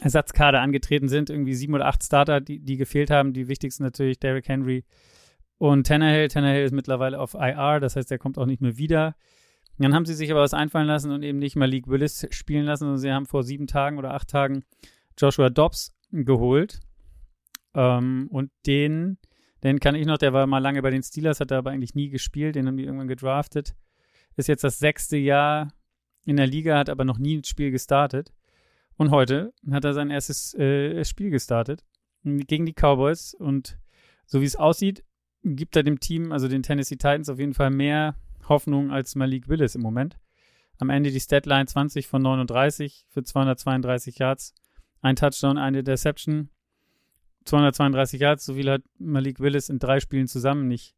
Ersatzkader angetreten sind, irgendwie sieben oder acht Starter, die, die gefehlt haben. Die wichtigsten natürlich Derrick Henry und Tannehill. Tannehill ist mittlerweile auf IR, das heißt, er kommt auch nicht mehr wieder. Dann haben sie sich aber was einfallen lassen und eben nicht Malik Willis spielen lassen, sondern sie haben vor sieben Tagen oder acht Tagen Joshua Dobbs geholt. Ähm, und den, den kann ich noch, der war mal lange bei den Steelers, hat er aber eigentlich nie gespielt, den haben die irgendwann gedraftet. Ist jetzt das sechste Jahr in der Liga, hat aber noch nie ein Spiel gestartet. Und heute hat er sein erstes äh, Spiel gestartet gegen die Cowboys. Und so wie es aussieht, gibt er dem Team, also den Tennessee Titans, auf jeden Fall mehr Hoffnung als Malik Willis im Moment. Am Ende die Statline 20 von 39 für 232 Yards. Ein Touchdown, eine Interception. 232 Yards, so viel hat Malik Willis in drei Spielen zusammen nicht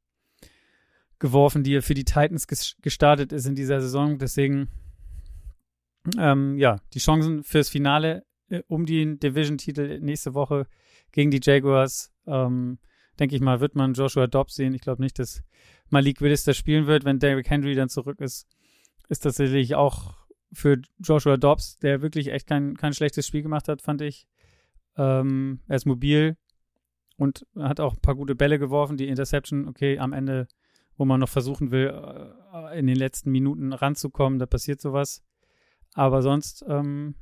geworfen, die er für die Titans gestartet ist in dieser Saison. Deswegen, ähm, ja, die Chancen fürs Finale äh, um den Division-Titel nächste Woche gegen die Jaguars, ähm, denke ich mal, wird man Joshua Dobbs sehen. Ich glaube nicht, dass Malik Willis das spielen wird, wenn Derrick Henry dann zurück ist. Ist tatsächlich auch für Joshua Dobbs, der wirklich echt kein, kein schlechtes Spiel gemacht hat, fand ich. Ähm, er ist mobil und hat auch ein paar gute Bälle geworfen. Die Interception, okay, am Ende, wo man noch versuchen will, äh, in den letzten Minuten ranzukommen, da passiert sowas. Aber sonst ähm,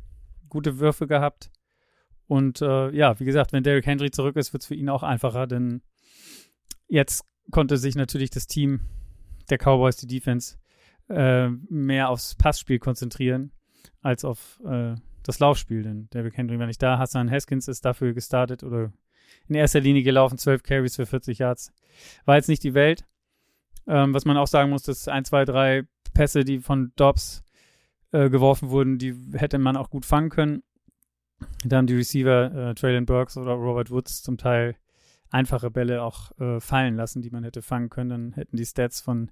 gute Würfe gehabt. Und äh, ja, wie gesagt, wenn Derrick Henry zurück ist, wird es für ihn auch einfacher, denn jetzt konnte sich natürlich das Team der Cowboys, die Defense, äh, mehr aufs Passspiel konzentrieren als auf äh, das Laufspiel. Denn Derrick Henry war nicht da. Hassan Haskins ist dafür gestartet oder in erster Linie gelaufen, 12 Carries für 40 Yards. War jetzt nicht die Welt. Ähm, was man auch sagen muss, dass ein, zwei, drei Pässe, die von Dobbs äh, geworfen wurden, die hätte man auch gut fangen können. Da haben die Receiver äh, Traylon Burks oder Robert Woods zum Teil einfache Bälle auch äh, fallen lassen, die man hätte fangen können. Dann hätten die Stats von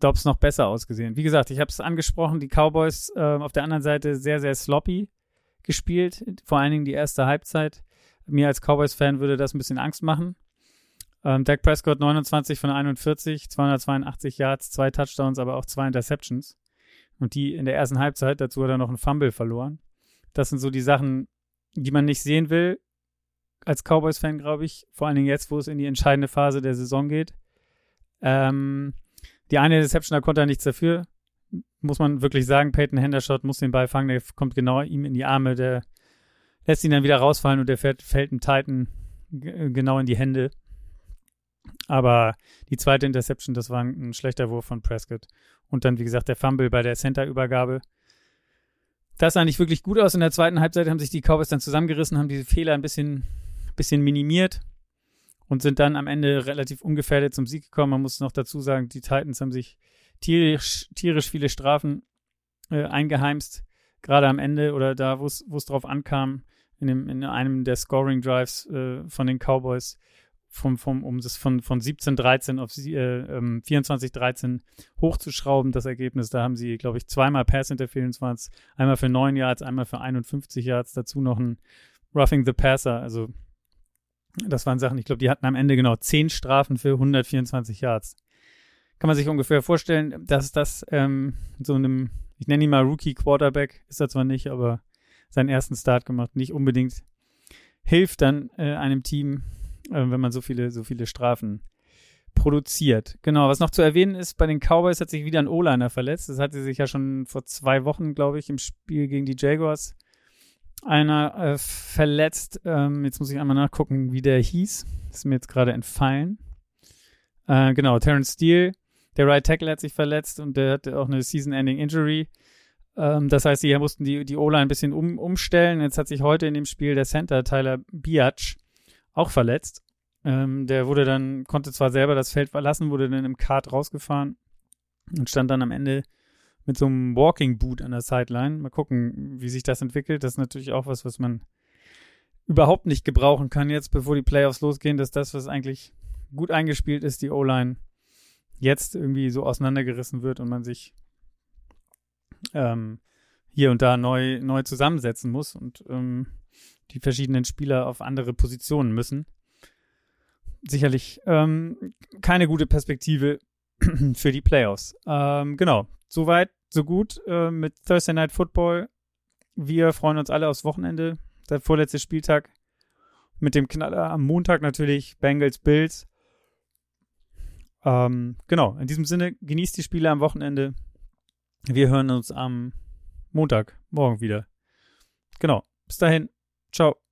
Dobbs noch besser ausgesehen. Wie gesagt, ich habe es angesprochen, die Cowboys äh, auf der anderen Seite sehr, sehr sloppy gespielt. Vor allen Dingen die erste Halbzeit. Mir als Cowboys-Fan würde das ein bisschen Angst machen. Ähm, Dak Prescott 29 von 41, 282 Yards, zwei Touchdowns, aber auch zwei Interceptions. Und die in der ersten Halbzeit, dazu hat er noch einen Fumble verloren. Das sind so die Sachen, die man nicht sehen will als Cowboys-Fan, glaube ich. Vor allen Dingen jetzt, wo es in die entscheidende Phase der Saison geht. Ähm, die eine Deception, da konnte er nichts dafür. Muss man wirklich sagen, Peyton Hendershot muss den Ball fangen, der kommt genau ihm in die Arme, der lässt ihn dann wieder rausfallen und der fährt, fällt dem Titan genau in die Hände. Aber die zweite Interception, das war ein schlechter Wurf von Prescott. Und dann, wie gesagt, der Fumble bei der Center-Übergabe das sah nicht wirklich gut aus. In der zweiten Halbzeit haben sich die Cowboys dann zusammengerissen, haben diese Fehler ein bisschen, bisschen minimiert und sind dann am Ende relativ ungefährdet zum Sieg gekommen. Man muss noch dazu sagen, die Titans haben sich tierisch, tierisch viele Strafen äh, eingeheimst, gerade am Ende oder da, wo es drauf ankam, in, dem, in einem der Scoring Drives äh, von den Cowboys vom, vom, um das von, von 17-13 auf äh, ähm, 24-13 hochzuschrauben, das Ergebnis. Da haben sie, glaube ich, zweimal Pass Interference waren es. Einmal für 9 Yards, einmal für 51 Yards, dazu noch ein Roughing the Passer. Also, das waren Sachen, ich glaube, die hatten am Ende genau 10 Strafen für 124 Yards. Kann man sich ungefähr vorstellen, dass das ähm, so einem, ich nenne ihn mal Rookie Quarterback, ist er zwar nicht, aber seinen ersten Start gemacht, nicht unbedingt hilft dann äh, einem Team wenn man so viele, so viele Strafen produziert. Genau, was noch zu erwähnen ist, bei den Cowboys hat sich wieder ein O-Liner verletzt. Das hatte sich ja schon vor zwei Wochen, glaube ich, im Spiel gegen die Jaguars einer äh, verletzt. Ähm, jetzt muss ich einmal nachgucken, wie der hieß. ist mir jetzt gerade entfallen. Äh, genau, Terrence Steele, der Right Tackle hat sich verletzt und der hatte auch eine Season-Ending Injury. Ähm, das heißt, sie mussten die, die O-Line ein bisschen um, umstellen. Jetzt hat sich heute in dem Spiel der Center Tyler Biatch auch verletzt. Ähm, der wurde dann, konnte zwar selber das Feld verlassen, wurde dann im Kart rausgefahren und stand dann am Ende mit so einem Walking Boot an der Sideline. Mal gucken, wie sich das entwickelt. Das ist natürlich auch was, was man überhaupt nicht gebrauchen kann jetzt, bevor die Playoffs losgehen, dass das, was eigentlich gut eingespielt ist, die O-Line jetzt irgendwie so auseinandergerissen wird und man sich ähm, hier und da neu, neu zusammensetzen muss und ähm, die verschiedenen Spieler auf andere Positionen müssen. Sicherlich ähm, keine gute Perspektive für die Playoffs. Ähm, genau, soweit, so gut äh, mit Thursday Night Football. Wir freuen uns alle aufs Wochenende. Der vorletzte Spieltag mit dem Knaller am Montag natürlich Bengals Bills. Ähm, genau, in diesem Sinne, genießt die Spiele am Wochenende. Wir hören uns am Montag, morgen wieder. Genau, bis dahin, ciao.